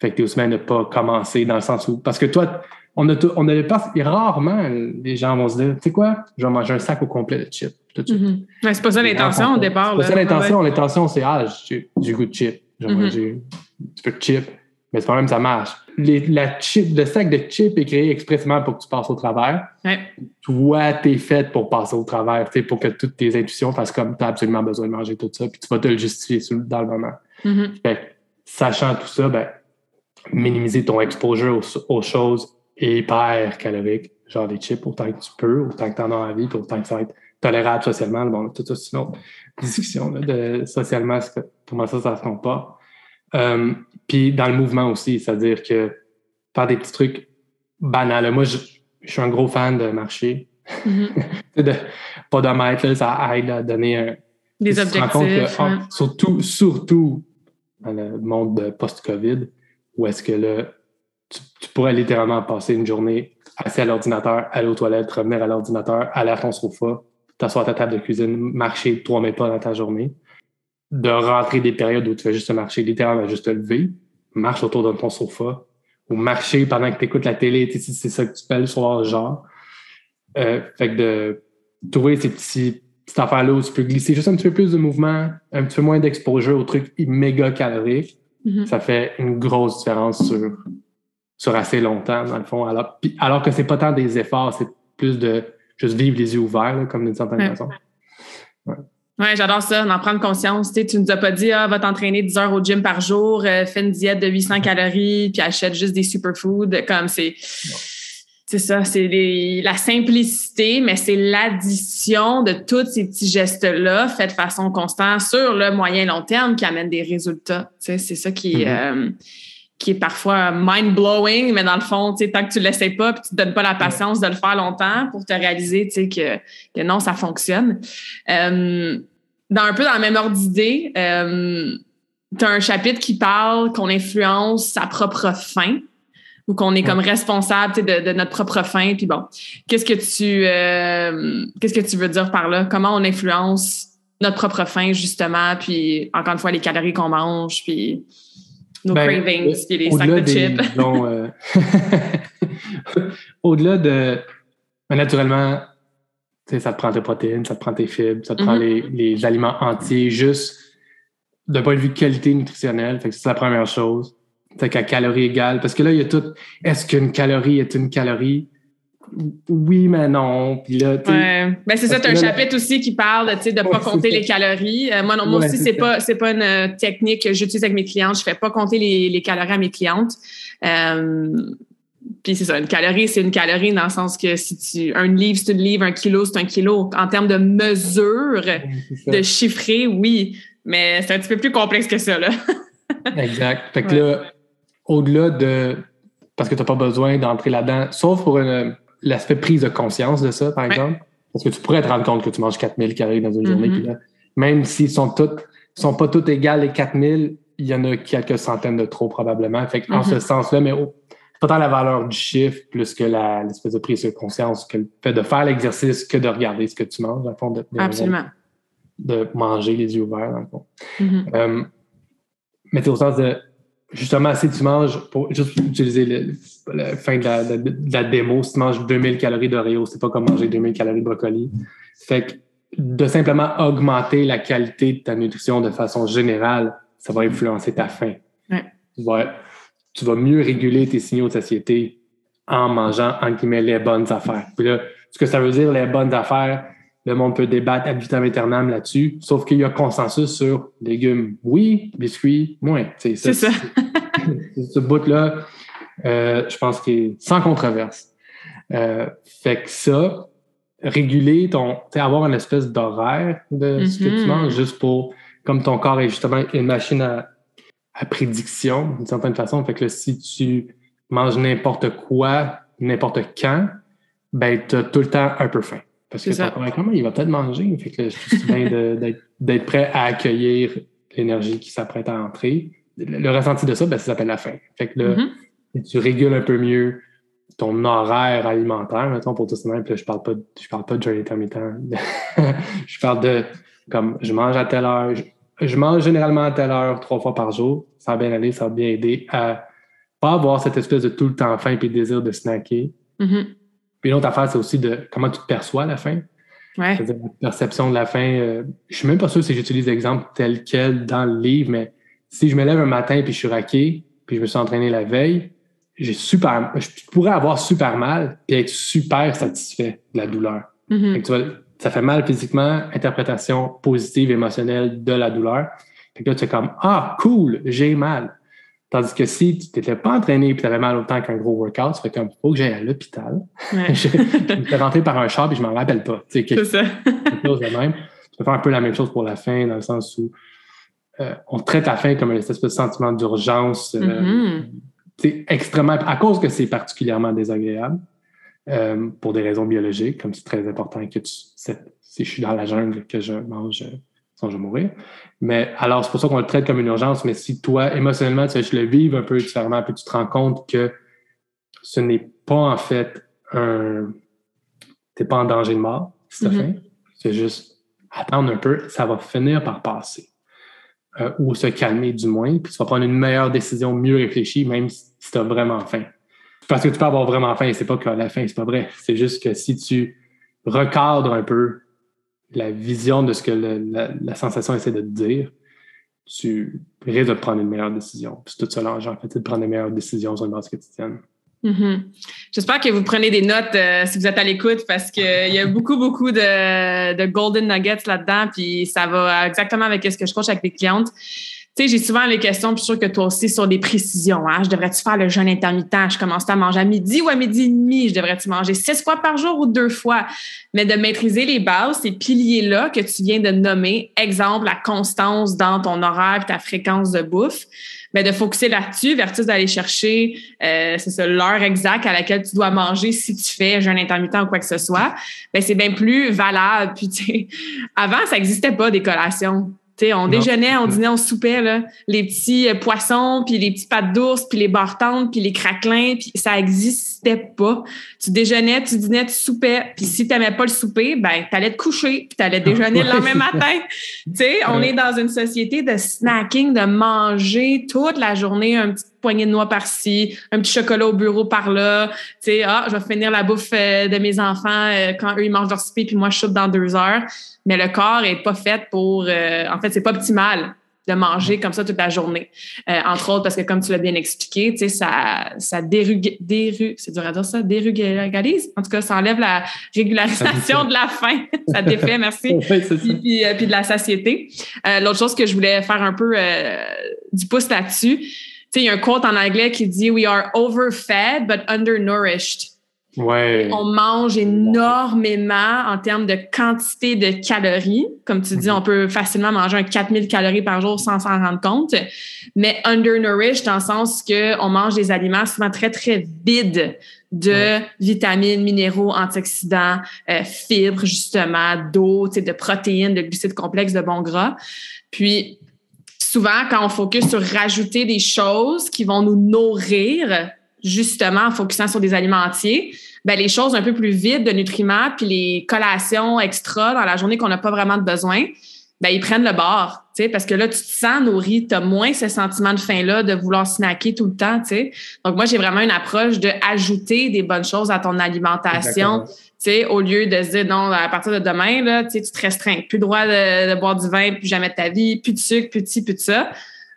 Fait que tu es aussi bien de pas commencer dans le sens où. Parce que toi, on a pas, rarement les gens vont se dire, tu sais quoi, je vais manger un sac au complet de chips. Tout de suite. Mm-hmm. c'est pas ça l'intention au départ. C'est pas ça l'intention. L'intention, c'est ah, j'ai du goût de chips. Mm-hmm. manger un petit peu de chips mais c'est quand même, ça marche. la chip, le sac de chips est créé expressément pour que tu passes au travers. Ouais. Toi, t'es fait pour passer au travers, pour que toutes tes intuitions fassent comme tu as absolument besoin de manger tout ça, puis tu vas te le justifier dans le moment. Mm-hmm. sachant tout ça, ben, minimiser ton exposure aux, choses hyper caloriques, genre les chips autant que tu peux, autant que tu en as envie, puis autant que ça va être tolérable socialement. Bon, tout ça, c'est une autre discussion de socialement, comment ça, ça se pas. Euh, puis dans le mouvement aussi, c'est-à-dire que faire des petits trucs banals. Moi, je, suis un gros fan de marcher. Mm-hmm. de, pas de mètres, ça aide à donner un. Des objectifs. Oh, surtout, surtout dans le monde post-COVID, où est-ce que là, tu, pourrais littéralement passer une journée assis à l'ordinateur, aller aux toilettes, revenir à l'ordinateur, aller à ton sofa, t'asseoir à ta table de cuisine, marcher trois mètres pas dans ta journée de rentrer des périodes où tu fais juste marcher, littéralement juste te lever, marche autour de ton sofa, ou marcher pendant que tu écoutes la télé, c'est ça que tu fais le soir, genre. Euh, fait que de trouver ces petits, petites affaires-là où tu peux glisser juste un petit peu plus de mouvement, un petit peu moins d'exposure aux trucs méga caloriques, mm-hmm. ça fait une grosse différence sur, sur assez longtemps, dans le fond. Alors, alors que c'est pas tant des efforts, c'est plus de juste vivre les yeux ouverts, comme d'une certaine façon. Ouais. j'adore ça, d'en prendre conscience. Tu, ne nous as pas dit, ah, va t'entraîner 10 heures au gym par jour, euh, fais une diète de 800 calories, puis achète juste des superfoods. Comme c'est. C'est ça, c'est la simplicité, mais c'est l'addition de tous ces petits gestes-là faits de façon constante sur le moyen long terme qui amène des résultats. c'est ça qui, mm-hmm. euh, qui est parfois mind-blowing, mais dans le fond, tant que tu ne l'essaies pas puis tu ne te donnes pas la patience de le faire longtemps pour te réaliser que, que non, ça fonctionne. Euh, dans un peu dans le même ordre d'idée, euh, tu as un chapitre qui parle qu'on influence sa propre fin ou qu'on est comme responsable de, notre propre fin. Puis bon, qu'est-ce que tu euh, qu'est-ce que tu veux dire par là? Comment on influence notre propre fin, justement, puis encore une fois, les calories qu'on mange, puis nos ben, cravings, puis les sacs de chips. Euh, au-delà de. Naturellement, ça te prend tes protéines, ça te prend tes fibres, ça te prend mm-hmm. les, les, aliments entiers, juste d'un point de vue qualité nutritionnelle. Fait que c'est la première chose. Fait qu'à calorie égale. Parce que là, il y a tout. Est-ce qu'une calorie est une calorie? Oui, mais non. Puis là, ouais. ben, c'est ça, tu as un chapitre aussi qui parle de ne pas compter les calories. Euh, moi, non, moi aussi, c'est pas, pas une euh, technique que j'utilise avec mes clientes. Je fais pas compter les, les calories à mes clientes. Euh, puis c'est ça, une calorie, c'est une calorie dans le sens que si tu. Un livre, c'est une livre, un kilo, c'est un kilo. En termes de mesure, de chiffrer, oui. Mais c'est un petit peu plus complexe que ça, là. exact. Fait que là, au-delà de. Parce que tu n'as pas besoin d'entrer là-dedans, sauf pour l'aspect prise de conscience de ça, par exemple. Parce que tu pourrais te rendre compte que tu manges 4000 calories dans une journée. Mm-hmm. même s'ils sont toutes, sont pas toutes égales les 4000, il y en a quelques centaines de trop probablement. Fait en ce mm-hmm. sens-là, mais pas tant la valeur du chiffre plus que l'espèce de prise de conscience que le fait de faire l'exercice que de regarder ce que tu manges, dans fond. De, Absolument. De manger les yeux ouverts, dans le fond. Euh, mais au sens de justement, si tu manges, pour juste utiliser le, fin de la, démo, si tu manges 2000 calories d'Oreo, c'est pas comme manger 2000 calories de brocoli. Fait que de simplement augmenter la qualité de ta nutrition de façon générale, ça va influencer ta faim. Tu, vas, mieux réguler tes signaux de satiété en mangeant, en guillemets, les bonnes affaires. Puis là, ce que ça veut dire, les bonnes affaires, le monde peut débattre ad vitam aeternam là-dessus, sauf qu'il y a consensus sur légumes, oui, biscuits, moins. C'est ça. ce bout-là, euh, je pense qu'il est sans controverse. Euh, fait que ça, réguler ton, avoir une espèce d'horaire de ce que tu mm-hmm. manges juste pour, comme ton corps est justement une machine à, prédiction d'une certaine façon. Fait que si tu manges n'importe quoi, n'importe quand, ben, tu as tout le temps un peu faim. Parce que ça. comment il va peut-être manger. Fait que je suis bien d'être prêt à accueillir l'énergie qui s'apprête à entrer. Le, ressenti de ça, ben, ça s'appelle la faim. Fait que là, mm-hmm. tu régules un peu mieux ton horaire alimentaire, mettons, pour tout ça. Puis je parle pas, je parle pas de jeûne intermittent. je parle de comme je mange à telle heure. Je, mange généralement à telle heure trois fois par jour. Ça va bien aller, ça va bien aider à pas avoir cette espèce de tout le temps faim et désir de snacker. Mm-hmm. Puis une autre affaire, c'est aussi de comment tu perçois la fin. Ouais. C'est-à-dire la perception de la fin. Euh, je suis même pas sûr si j'utilise l'exemple tel quel dans le livre, mais si je me lève un matin puis je suis raqué, puis je me suis entraîné la veille, j'ai super, je pourrais avoir super mal puis être super satisfait de la douleur. Mm-hmm. ça fait mal physiquement, interprétation positive, émotionnelle de la douleur. Puis là, tu es comme Ah, cool, j'ai mal. Tandis que si tu t'étais pas entraîné et tu avais mal autant qu'un gros workout, ça fait comme faut que j'aille à l'hôpital. Ouais. je, suis rentré par un char et je m'en rappelle pas. C'est ça. chose de même. Tu peux faire un peu la même chose pour la faim, dans le sens où euh, on traite la faim comme un espèce de sentiment d'urgence. C'est euh, mm-hmm. extrêmement. À cause que c'est particulièrement désagréable, euh, pour des raisons biologiques, comme c'est très important que tu, si je suis dans la jungle, que je mange je vais mourir. Mais alors, c'est pour ça qu'on le traite comme une urgence. Mais si toi, émotionnellement, tu le vives un peu différemment, puis tu te rends compte que ce n'est pas en fait un. Tu n'es pas en danger de mort, si tu mm-hmm. C'est juste attendre un peu, ça va finir par passer. euh, ou se calmer du moins, puis tu vas prendre une meilleure décision mieux réfléchie, même si tu as vraiment faim. Parce que tu peux avoir vraiment faim, c'est pas qu'à la fin, c'est pas vrai. C'est juste que si tu recadres un peu la vision de ce que la, sensation essaie de te dire, tu risques de prendre une meilleure décision. Puis tout ça l'enjeu, en fait, c'est de prendre une meilleure décision sur une base quotidienne. Mm-hmm. J'espère que vous prenez des notes euh, si vous êtes à l'écoute parce qu'il y a beaucoup, beaucoup de, de golden nuggets là-dedans, puis ça va exactement avec ce que je coach avec mes clientes. Tu j'ai souvent les questions, puis je que toi aussi, sur des précisions. Hein? Je devrais-tu faire le jeûne intermittent? Je commence à manger à midi ou à midi et demi? Je devrais-tu manger six fois par jour ou deux fois? Mais de maîtriser les bases, ces piliers-là que tu viens de nommer, exemple, la constance dans ton horaire ta fréquence de bouffe, mais de focuser là-dessus versus d'aller chercher, euh, c'est ça, l'heure exacte à laquelle tu dois manger si tu fais jeûne intermittent ou quoi que ce soit, ben c'est bien plus valable. Puis, avant, ça n'existait pas des collations on déjeunait, on dînait, on soupait, là, les petits euh, poissons, puis les petits pattes d'ours, puis les bartendes, puis les craquelins, puis ça existait pas. Tu déjeunais, tu dînais, tu soupais, puis si tu n'aimais pas le souper, ben t'allais te coucher, puis t'allais déjeuner le lendemain matin. tu sais, on est dans une société de snacking, de manger toute la journée un petit poignée de noix par-ci, un petit chocolat au bureau par-là. Tu sais, ah, je vais finir la bouffe euh, de mes enfants euh, quand eux, ils mangent leur souper, puis moi, je chute dans deux heures. Mais le corps est pas fait pour... Euh, en fait, c'est pas optimal de manger comme ça toute la journée. entre autres, parce que comme tu l'as bien expliqué, tu sais, ça, ça dérugue, déru, c'est dur à dire ça, dérugalise. En tout cas, ça enlève la régularisation de la faim. ça défait, merci. puis, puis, de la satiété. L'autre chose que je voulais faire un peu du pouce là-dessus, sais, il y a un quote en anglais qui dit We are overfed but undernourished. Ouais. On mange énormément en termes de quantité de calories. Comme tu dis, mhm. on peut facilement manger un 4000 calories par jour sans s'en rendre compte. Mais undernourished dans le sens qu'on mange des aliments souvent très, très vides de vitamines, minéraux, antioxydants, euh, fibres, justement, d'eau, de protéines, de glucides complexes, de bons gras. Puis, souvent, quand on focus sur rajouter des choses qui vont nous nourrir, justement en focusant sur des aliments entiers, ben, les choses un peu plus vides de nutriments, puis les collations extra dans la journée qu'on n'a pas vraiment de besoin, ben, ils prennent le bord, tu sais, parce que là, tu te sens nourri, tu as moins ce sentiment de faim-là, de vouloir snacker tout le temps, tu sais. Donc, moi, j'ai vraiment une approche de ajouter des bonnes choses à ton alimentation, sais, au lieu de se dire non, à partir de demain, là, tu te restreins. Plus le droit de, boire du vin, plus jamais de ta vie, plus de sucre, plus de ci, plus de ça.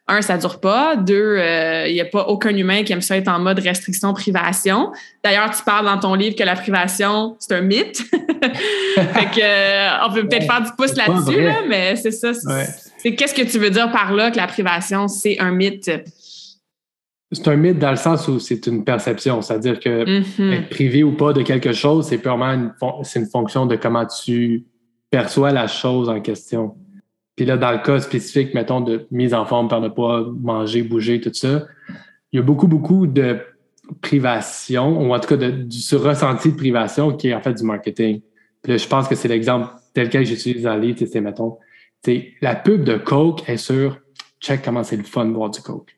Un, ça dure pas. Deux, il euh, n'y a pas aucun humain qui aime ça être en mode restriction, privation. D'ailleurs, tu parles dans ton livre que la privation, c'est un mythe. fait que, euh, on peut peut-être faire du pouce là-dessus, là, mais c'est ça. C'est qu'est-ce que tu veux dire par là que la privation, c'est un mythe? C'est un mythe dans le sens où c'est une perception, c'est-à-dire que mm-hmm. être privé ou pas de quelque chose, c'est purement une, c'est une fonction de comment tu perçois la chose en question. Puis là, dans le cas spécifique, mettons, de mise en forme par ne pas manger, bouger, tout ça, il y a beaucoup, beaucoup de privation, ou en tout cas de, du ressenti de privation qui est en fait du marketing. Puis là, je pense que c'est l'exemple tel quel j'utilise dans le livre, c'est, mettons, la pub de Coke est sur check comment c'est le fun de boire du Coke.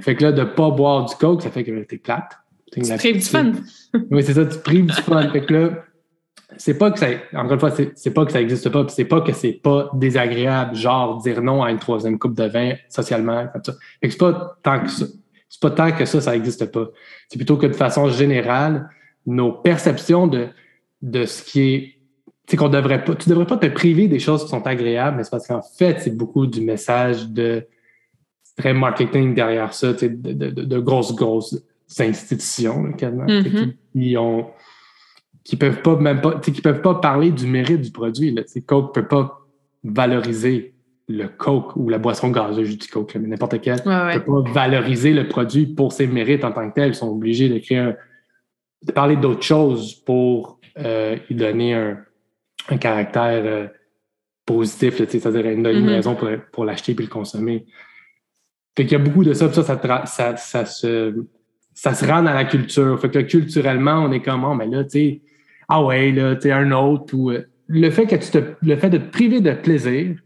Fait que là, de ne pas boire du coke, ça fait que t'es plate. Tu prives du fun. oui, c'est ça, tu prives du fun. fait que là, c'est pas que ça, encore une fois, c'est pas que ça n'existe pas, c'est pas que c'est pas désagréable, genre dire non à une troisième coupe de vin socialement, comme ça. Fait que c'est pas tant que ça. C'est pas tant que ça, ça n'existe pas. C'est plutôt que de façon générale, nos perceptions de, de ce qui est c'est qu'on devrait pas, tu devrais pas te priver des choses qui sont agréables, mais c'est parce qu'en fait, c'est beaucoup du message de très marketing derrière ça, de, de, de, grosses, grosses institutions, mm-hmm. qui, ont qui peuvent pas même pas, qui peuvent pas parler du mérite du produit. Là, Coke peut pas valoriser le Coke ou la boisson gazeuse, du Coke, mais n'importe quel, ne peut pas valoriser le produit pour ses mérites en tant que tel. Ils sont obligés de créer un, de parler d'autres choses pour euh, y donner un, un caractère euh, positif, c'est-à-dire une, une mm-hmm. raison pour, pour l'acheter et le consommer. Fait qu'il y a beaucoup de ça, ça, ça, ça, se, ça se rend dans la culture. Fait que culturellement, on est comme, oh, mais là, tu sais, ah ouais, là, tu sais, un autre. Ou, euh, le fait que tu te, le fait de te priver de plaisir,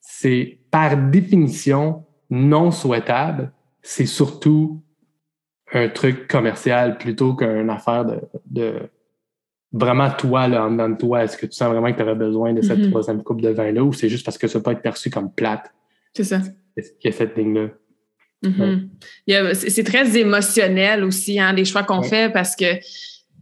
c'est par définition non souhaitable. C'est surtout un truc commercial plutôt qu'une affaire de, de vraiment toi, là, en dedans de toi. Est-ce que tu sens vraiment que tu aurais besoin de cette mm-hmm. troisième coupe de vin-là ou c'est juste parce que ça peut être perçu comme plate? C'est ça. Il y a cette ligne-là? Mm-hmm. C'est très émotionnel aussi, hein, les choix qu'on fait, parce que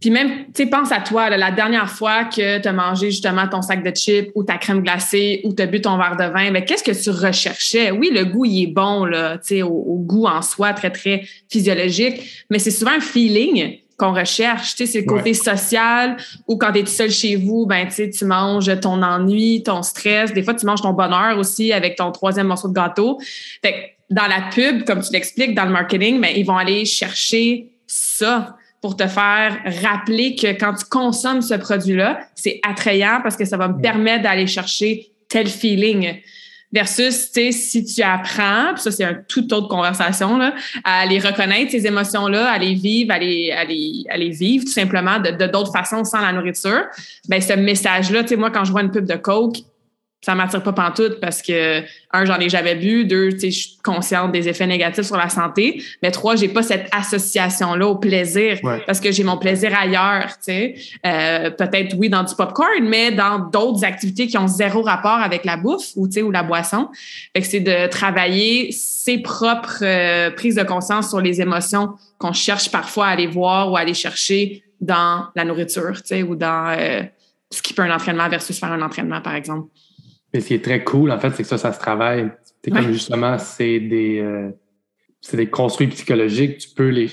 puis même, tu sais, pense à toi, la dernière fois que tu as mangé justement ton sac de chips ou ta crème glacée ou tu as bu ton verre de vin, mais qu'est-ce que tu recherchais? Oui, le goût, il est bon, là, tu sais, au, goût en soi, très, très physiologique, mais c'est souvent un feeling qu'on recherche. Tu sais, c'est le côté social ou quand tu es seul chez vous, ben, tu sais, tu manges ton ennui, ton stress. Des fois, tu manges ton bonheur aussi avec ton troisième morceau de gâteau. Fait dans la pub, comme tu l'expliques, dans le marketing, ben, ils vont aller chercher ça pour te faire rappeler que quand tu consommes ce produit-là, c'est attrayant parce que ça va me permettre d'aller chercher tel feeling. Versus, tu sais, si tu apprends, puis ça, c'est une toute autre conversation, là, à les reconnaître, ces émotions-là, à les vivre, à les, à les, à les vivre tout simplement de d'autres façons sans la nourriture, ben ce message-là, tu sais, moi, quand je vois une pub de Coke, ça m'attire pas pantoute parce que, un, j'en ai jamais bu, deux, tu sais, je suis consciente des effets négatifs sur la santé, mais trois, j'ai pas cette association-là au plaisir parce que j'ai mon plaisir ailleurs, tu sais. Euh, peut-être, oui, dans du popcorn, mais dans d'autres activités qui ont zéro rapport avec la bouffe ou, tu sais, ou la boisson. Fait que c'est de travailler ses propres euh, prises de conscience sur les émotions qu'on cherche parfois à aller voir ou à aller chercher dans la nourriture, tu sais, ou dans euh, skipper un entraînement versus faire un entraînement, par exemple. Mais ce qui est très cool, en fait, c'est que ça, ça se travaille. C'est comme justement, c'est des, euh, c'est des construits psychologiques. Tu peux les.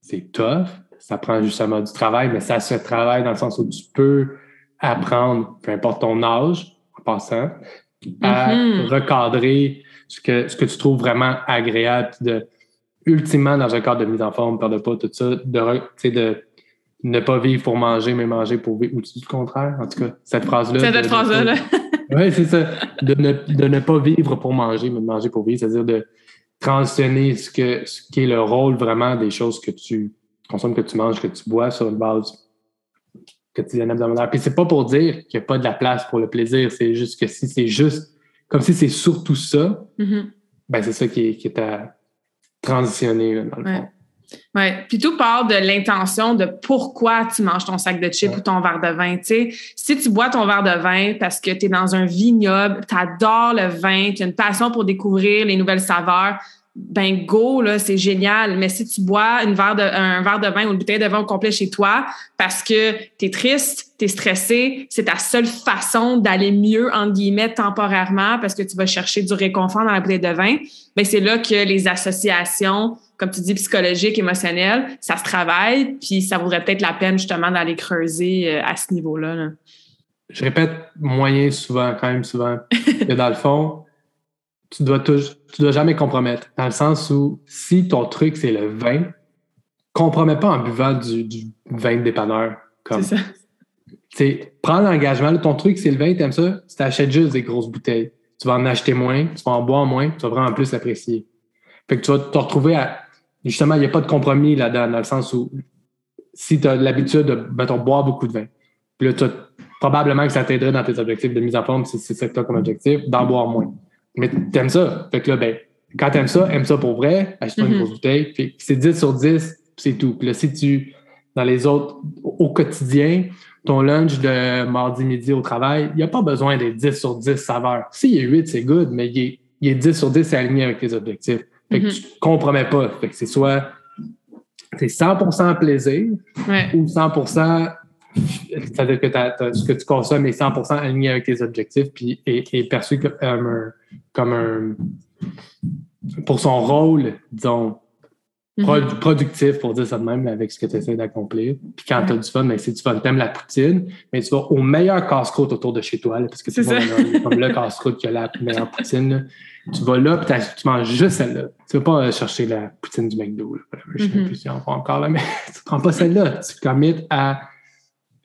C'est tough. Ça prend justement du travail, mais ça se travaille dans le sens où tu peux apprendre, peu importe ton âge, en passant, à mm-hmm. recadrer ce que, ce que tu trouves vraiment agréable. De, ultimement, dans un cadre de mise en forme, peur de pas, tout ça, de, de ne pas vivre pour manger, mais manger pour vivre. Ou du contraire, en tout cas, cette phrase-là. Cette phrase-là. Oui, c'est ça. De ne, de ne, pas vivre pour manger, mais de manger pour vivre, c'est-à-dire de transitionner ce, que, ce qui est le rôle vraiment des choses que tu consommes, que tu manges, que tu bois sur une base quotidienne hebdomadaire. Puis c'est pas pour dire qu'il n'y a pas de la place pour le plaisir, c'est juste que si c'est juste, comme si c'est surtout ça, mm-hmm. ben c'est ça qui est, qui est à transitionner, dans le fond. Oui. Puis tout part de l'intention de pourquoi tu manges ton sac de chips ou ton verre de vin. Si tu bois ton verre de vin parce que tu es dans un vignoble, tu adores le vin, tu as une passion pour découvrir les nouvelles saveurs, ben go, là, c'est génial. Mais si tu bois une verre de, un verre de vin ou une bouteille de vin au complet chez toi parce que tu es triste, tu es stressé, c'est ta seule façon d'aller mieux, entre guillemets, temporairement parce que tu vas chercher du réconfort dans la bouteille de vin, ben c'est là que les associations comme tu dis, psychologique, émotionnel, ça se travaille, puis ça vaudrait peut-être la peine justement d'aller creuser euh, à ce niveau-là. Je répète moyen souvent, quand même souvent, que dans le fond, tu dois, tu dois jamais compromettre. Dans le sens où si ton truc, c'est le vin, compromets pas en buvant du, vin de dépanneur. C'est ça. prends l'engagement. Ton truc, c'est le vin, t'aimes ça, tu t'achètes juste des grosses bouteilles. Tu vas en acheter moins, tu vas en boire moins, tu vas vraiment plus l'apprécier. Fait que tu vas te retrouver à justement, il n'y a pas de compromis là-dedans, dans le sens où si tu as l'habitude de, boire beaucoup de vin, puis là, probablement que ça t'aiderait dans tes objectifs de mise en forme, si c'est ça que tu as comme objectif, d'en boire moins. Mais tu aimes ça. Fait que là, ben, quand tu aimes ça, aime ça pour vrai, achète-toi une mm-hmm. grosse bouteille. Puis c'est 10 sur 10, c'est tout. Puis là, si tu, dans les autres, au quotidien, ton lunch de mardi midi au travail, il n'y a pas besoin des 10 sur 10 saveurs. S'il y a 8, c'est good, mais il est, il est 10 sur 10, c'est aligné avec tes objectifs. Fait que mm-hmm. tu compromets pas. Fait que c'est soit c'est 100% plaisir ou 100% c'est-à-dire que ce que tu consommes est 100% aligné avec tes objectifs puis est, perçu comme un, comme un pour son rôle, disons, mm-hmm. productif, pour dire ça de même, avec ce que tu essaies d'accomplir. Puis quand tu as du fun, mais ben, c'est du fun. Tu aimes la poutine, mais tu vas au meilleur casse-croûte autour de chez toi, parce que c'est comme le casse-croûte qui a la meilleure poutine. Tu vas là, puis tu manges juste celle-là. Tu ne vas pas chercher la poutine du McDo. Je ne sais mm-hmm. plus si on encore là, mais tu ne prends pas celle-là. Tu commites à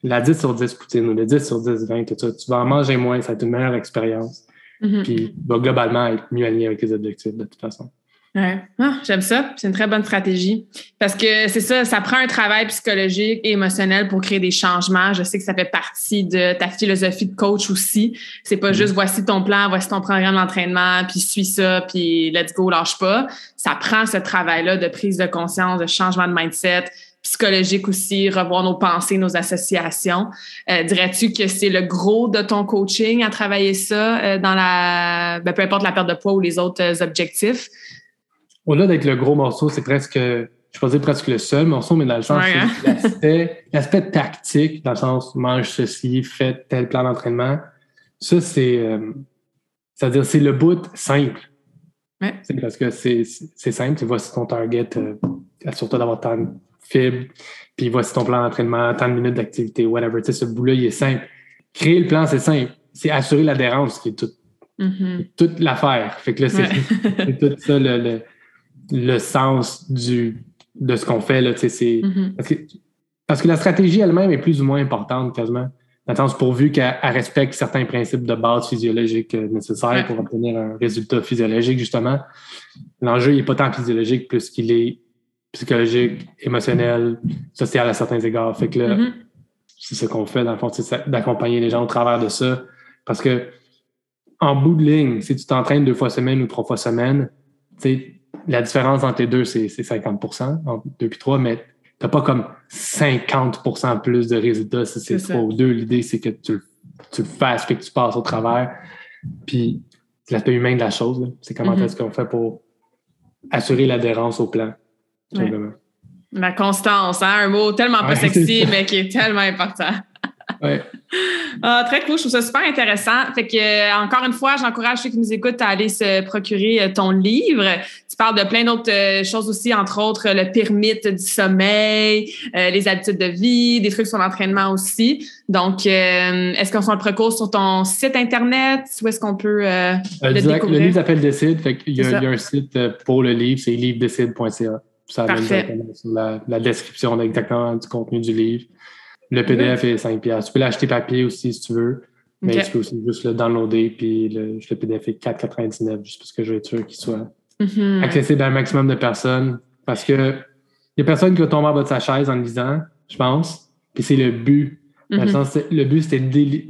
la 10 sur 10 poutine ou la 10 sur 10 20, tout ça. Tu vas en manger moins, ça va être une meilleure expérience. Mm-hmm. Puis tu vas globalement être mieux aligné avec tes objectifs de toute façon. Ouais. Ah, j'aime ça. C'est une très bonne stratégie. Parce que c'est ça, ça prend un travail psychologique et émotionnel pour créer des changements. Je sais que ça fait partie de ta philosophie de coach aussi. C'est pas juste voici ton plan, voici ton programme d'entraînement, puis suis ça, puis let's go, lâche pas. Ça prend ce travail-là de prise de conscience, de changement de mindset, psychologique aussi, revoir nos pensées, nos associations. Euh, dirais-tu que c'est le gros de ton coaching à travailler ça euh, dans la, ben, peu importe la perte de poids ou les autres euh, objectifs? Au-delà d'être le gros morceau, c'est presque, je vais dire presque le seul morceau, mais dans le sens, hein? l'aspect tactique, dans le sens mange ceci, fais tel plan d'entraînement. Ça, c'est, c'est-à-dire, c'est le bout simple. Ouais. Parce que c'est simple, tu vois si ton target, surtout d'avoir tant fibre, puis voici ton plan d'entraînement, tant de minutes d'activité, whatever. Tu sais, ce bout-là, il est simple. Créer le plan, c'est simple. C'est assurer l'adhérence qui est tout, mm-hmm. toute l'affaire. Fait que là, c'est tout ça le, le, sens du, de ce qu'on fait. Là, tu sais, mm-hmm. parce, que, parce, que, la stratégie elle-même est plus ou moins importante quasiment. Dans le sens pourvu qu'elle respecte certains principes de base physiologiques euh, nécessaires pour obtenir un résultat physiologique, justement. L'enjeu n'est pas tant physiologique plus qu'il est psychologique, émotionnel, social à certains égards. Fait que là, mm-hmm. c'est ce qu'on fait, dans le fond, c'est d'accompagner les gens au travers de ça. Parce que, en bout de ligne, si tu t'entraînes deux fois semaine ou trois fois semaine, la différence entre les deux, c'est 50 entre deux puis trois, mais t'as pas comme 50% plus de résultats si c'est trois ou deux. L'idée, c'est que tu, tu le fasses, que tu passes au travers. Puis, c'est l'aspect humain de la chose. C'est comment mm-hmm. est-ce qu'on fait pour assurer l'adhérence au plan. La constance, hein? un mot tellement pas sexy, mais qui est tellement important. Ouais. Ah, très cool, je trouve ça super intéressant. Fait que, euh, encore une fois, j'encourage ceux qui nous écoutent à aller se procurer euh, ton livre. Tu parles de plein d'autres euh, choses aussi, entre autres le pyramide du sommeil, les habitudes de vie, des trucs sur l'entraînement aussi. Donc, est-ce qu'on se le procure sur ton site Internet? Où est-ce qu'on peut le découvrir? Le livre s'appelle Décide. Fait il, y a, il y a un site pour le livre, c'est livredécide.ca. Ça sur la, la, description exactement du contenu du livre. Le PDF est 5 pièces. Tu peux l'acheter papier aussi si tu veux. Mais tu peux aussi juste le downloader, puis le, le PDF est 4,99 juste parce que je veux être sûr qu'il soit mm-hmm. accessible à un maximum de personnes. Parce que il n'y a personne qui va tomber en bas de sa chaise en le lisant, je pense. Puis c'est le but. Mm-hmm. le but, c'était de,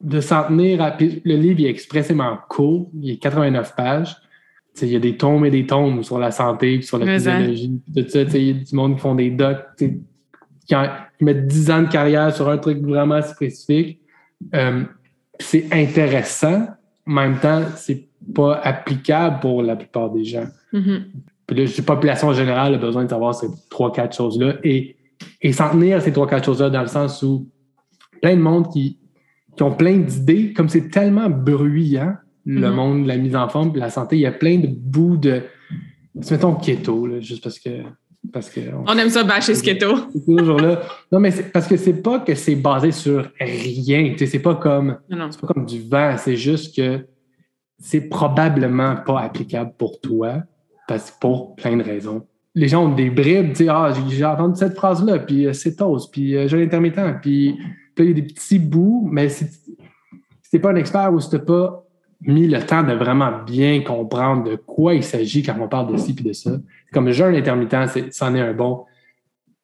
de s'en tenir à. le livre est expressément court, il est 89 pages il y a des tombes et des tombes sur la santé, sur la physiologie, tout ça. Il y a du monde qui font des docs, qui, mettent 10 ans de carrière sur un truc vraiment spécifique. Euh, c'est intéressant, en même temps, c'est pas applicable pour la plupart des gens. Mm-hmm. Puis là, la population générale a besoin de savoir ces trois, quatre choses-là et, et s'en tenir à ces trois, quatre choses-là dans le sens où plein de monde qui, qui ont plein d'idées, comme c'est tellement bruyant, le mhm. monde de la mise en forme, la santé. Il y a plein de bouts de. Mettons keto, là, juste parce que. Parce que on, aime ça bâcher ce keto. toujours là. Non, mais parce que c'est pas que c'est basé sur rien. C'est pas comme. C'est pas comme du vent. C'est juste que c'est probablement pas applicable pour toi parce pour plein de raisons. Les gens ont des bribes, tu ah, j'ai entendu cette phrase-là, puis euh, c'est toast, puis euh, j'ai intermittent, puis, il y a des petits bouts, mais si, si t'es pas un expert ou si t'as pas mis le temps de vraiment bien comprendre de quoi il s'agit quand on parle de ci et de ça. Comme jeûne intermittent, c'en est, un bon.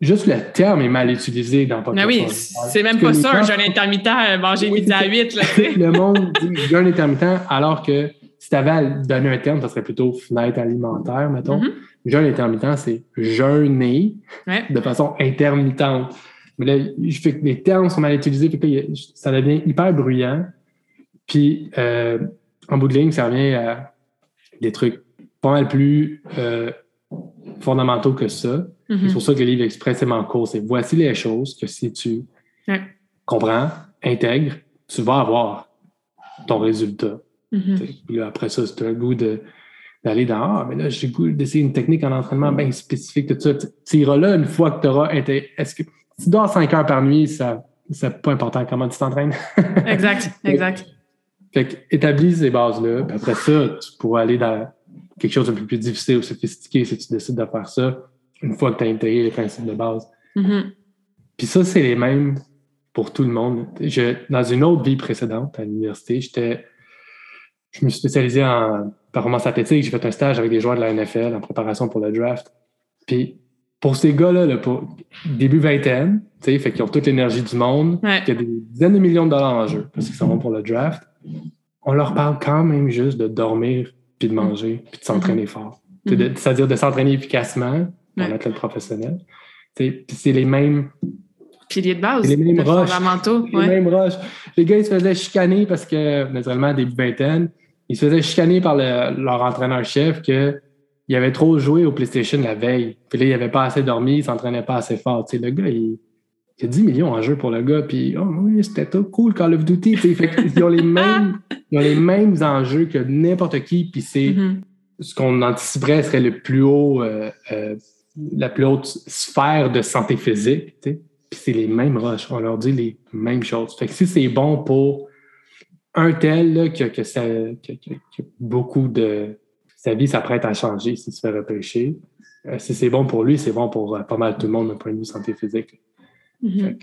Juste le terme est mal utilisé dans pas. Mais oui, c'est même pas ça, un jeûne intermittent, euh, manger midi à 8. le monde dit jeûne intermittent, alors que si tu avais à donner un terme, ça serait plutôt fenêtre alimentaire, mettons. Mm-hmm. Jeûne intermittent, c'est jeûner de façon intermittente. Mais là, je fais que les termes sont mal utilisés, puis ça devient hyper bruyant. Puis, euh, en bout de ligne, ça revient à des trucs pas mal plus euh, fondamentaux que ça. Mm-hmm. C'est pour ça que le livre est expressément court. C'est voici les choses que si tu comprends, intègres, tu vas avoir ton résultat. Mm-hmm. après ça, c'est un goût d'aller dans Ah, mais là, j'ai le goût d'essayer une technique en entraînement bien spécifique, tout ça. Tu iras là une fois que tu auras. Est-ce que tu dors 5 heures par nuit, ça c'est pas important comment tu t'entraînes. exact, exact. Fait que établis ces bases-là, puis après ça, tu pourras aller dans quelque chose de plus, plus difficile ou sophistiqué si tu décides de faire ça, une fois que tu as intégré les principes de base. Mm-hmm. Puis ça, c'est les mêmes pour tout le monde. Je, dans une autre vie précédente à l'université, j'étais je me suis spécialisé en performance athlétique. J'ai fait un stage avec des joueurs de la NFL en préparation pour le draft. Puis pour ces gars-là, là, début vingtaine, fait qu'ils ont toute l'énergie du monde, ouais. il y a des dizaines de millions de dollars en jeu parce qu'ils sont bons pour le draft on leur parle quand même juste de dormir, puis de manger, puis de s'entraîner mm-hmm. fort. Mm-hmm. C'est-à-dire de s'entraîner efficacement, en athlète professionnel. c'est les mêmes. Piliers de base. Les mêmes roches. Les mêmes. Les gars, ils se faisaient chicaner parce que, naturellement, début vingtaine, ils se faisaient chicaner par leur entraîneur-chef que il avait trop joué au PlayStation la veille. Puis là, il avait pas assez dormi, il s'entraînait pas assez fort. Le gars, il, y a 10 millions en jeu pour le gars. Puis, oh oui, c'était tout cool, Call of Duty. Fait ils, ont les mêmes, ils ont les mêmes enjeux que n'importe qui. Puis c'est mm-hmm. ce qu'on anticiperait serait le plus haut, euh, euh, la plus haute sphère de santé physique. Puis c'est les mêmes rushs. On leur dit les mêmes choses. Fait que si c'est bon pour un tel là, que, que, ça, que, que beaucoup de sa vie s'apprête à changer s'il se fait repêcher. Euh, si c'est bon pour lui, c'est bon pour pas mal tout le monde d'un point de vue santé physique. Mhm.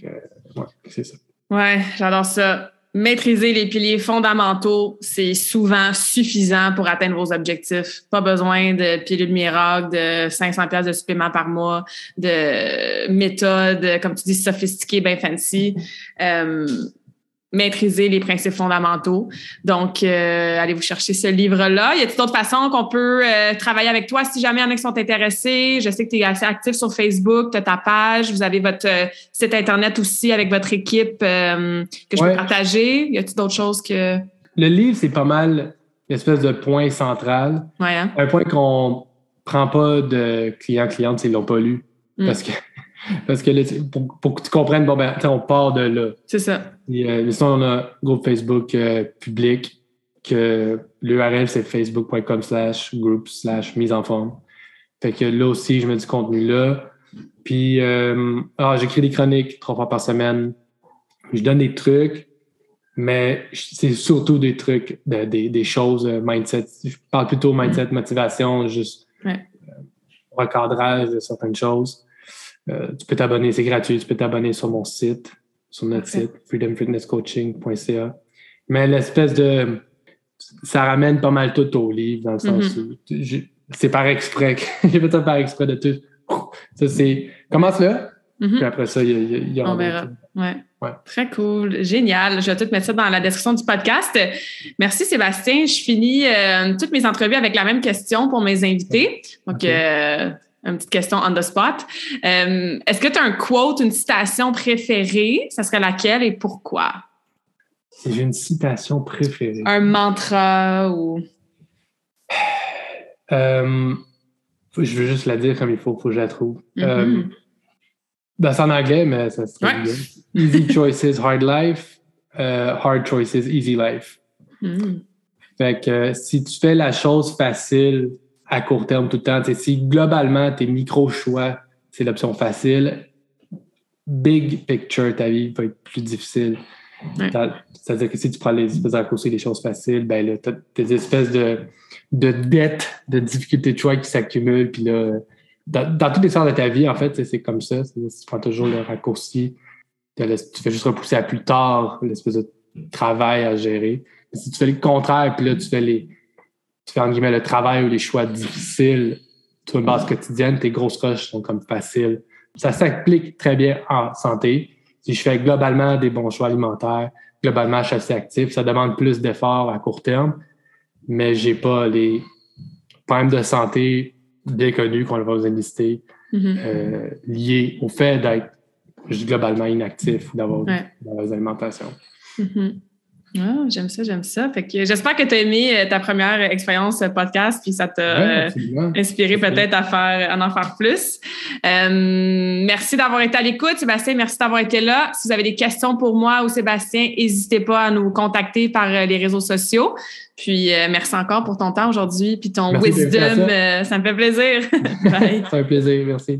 c'est ça. Ouais, j'adore ça. Maîtriser les piliers fondamentaux, c'est souvent suffisant pour atteindre vos objectifs. Pas besoin de pilules miracle, de 500 pièces de suppléments par mois, de méthodes, comme tu dis, sophistiquées, bien fancy. Euh, maîtriser les principes fondamentaux. Donc, euh, allez vous chercher ce livre-là? Y a-t-il d'autres façons qu'on peut euh, travailler avec toi si jamais il y en a qui sont intéressés? Je sais que tu es assez actif sur Facebook, tu as ta page, vous avez votre euh, site Internet aussi avec votre équipe que je peux partager. Y a-t-il d'autres choses que... Le livre, c'est pas mal l'espèce de point central. Hein? Un point qu'on prend pas de clients-clientes s'ils l'ont pas lu. Mm. Parce que parce que pour, que tu comprennes, bon, ben, on part de là. C'est ça. Et, euh, on a un groupe Facebook euh, public que l'URL, c'est facebook.com slash group slash mise en forme. Fait que là aussi, je mets du contenu là. Puis, euh, ah, j'écris des chroniques trois fois par semaine. Je donne des trucs, mais c'est surtout des trucs, des, choses, mindset. Je parle plutôt mindset, motivation, juste recadrage de certaines choses. Euh, tu peux t'abonner, c'est gratuit. Tu peux t'abonner sur mon site, sur notre site, freedomfitnesscoaching.ca. Mais l'espèce de. Ça ramène pas mal tout au livre, dans le sens mm-hmm. où. C'est par exprès. J'ai fait ça par exprès de tout. Ça, c'est. Commence là. Mm-hmm. Puis après ça, il y, a. On verra. Ouais. Très cool. Génial. Je vais tout mettre ça dans la description du podcast. Merci, Sébastien. Je finis euh, toutes mes entrevues avec la même question pour mes invités. Donc, euh, une petite question on the spot. Euh, est-ce que tu as un quote, une citation préférée? Ça serait laquelle et pourquoi? Si j'ai une citation préférée. Un mantra ou? Euh, je veux juste la dire comme il faut, faut que je la trouve. Mm-hmm. Euh, ben, c'est en anglais, mais ça se bien. Easy choices, hard life. hard choices, easy life. Mm. Fait que si tu fais la chose facile, à court terme tout le temps. si globalement, tes micro-choix, c'est l'option facile, big picture, ta vie va être plus difficile. C'est-à-dire que si tu prends les espèces à causer les choses faciles, ben là, tu as des espèces de, de dettes, de difficultés de choix qui s'accumulent. Puis là, dans, dans toutes les sphères de ta vie, en fait, c'est comme ça. Si tu prends toujours le raccourci, tu fais juste repousser à plus tard l'espèce de travail à gérer. si tu fais le contraire, puis là, tu fais les, tu fais en guillemets le travail ou les choix difficiles sur une base quotidienne, tes grosses roches sont comme faciles. Ça s'applique très bien en santé. Si je fais globalement des bons choix alimentaires, globalement je suis assez actif, ça demande plus d'efforts à court terme, mais j'ai pas les problèmes de santé bien connus qu'on va vous lister mm-hmm. euh, liés au fait d'être globalement inactif ou d'avoir ouais. des alimentations. Mm-hmm. Ah, j'aime ça, j'aime ça. Fait que j'espère que tu as aimé euh, ta première expérience podcast, puis ça t'a euh, inspiré peut-être à faire, à en faire plus. Euh, merci d'avoir été à l'écoute, Sébastien. Merci d'avoir été là. Si vous avez des questions pour moi ou Sébastien, n'hésitez pas à nous contacter par les réseaux sociaux. Puis merci encore pour ton temps aujourd'hui, puis ton wisdom. ça me fait plaisir. Bye. ça fait plaisir, merci.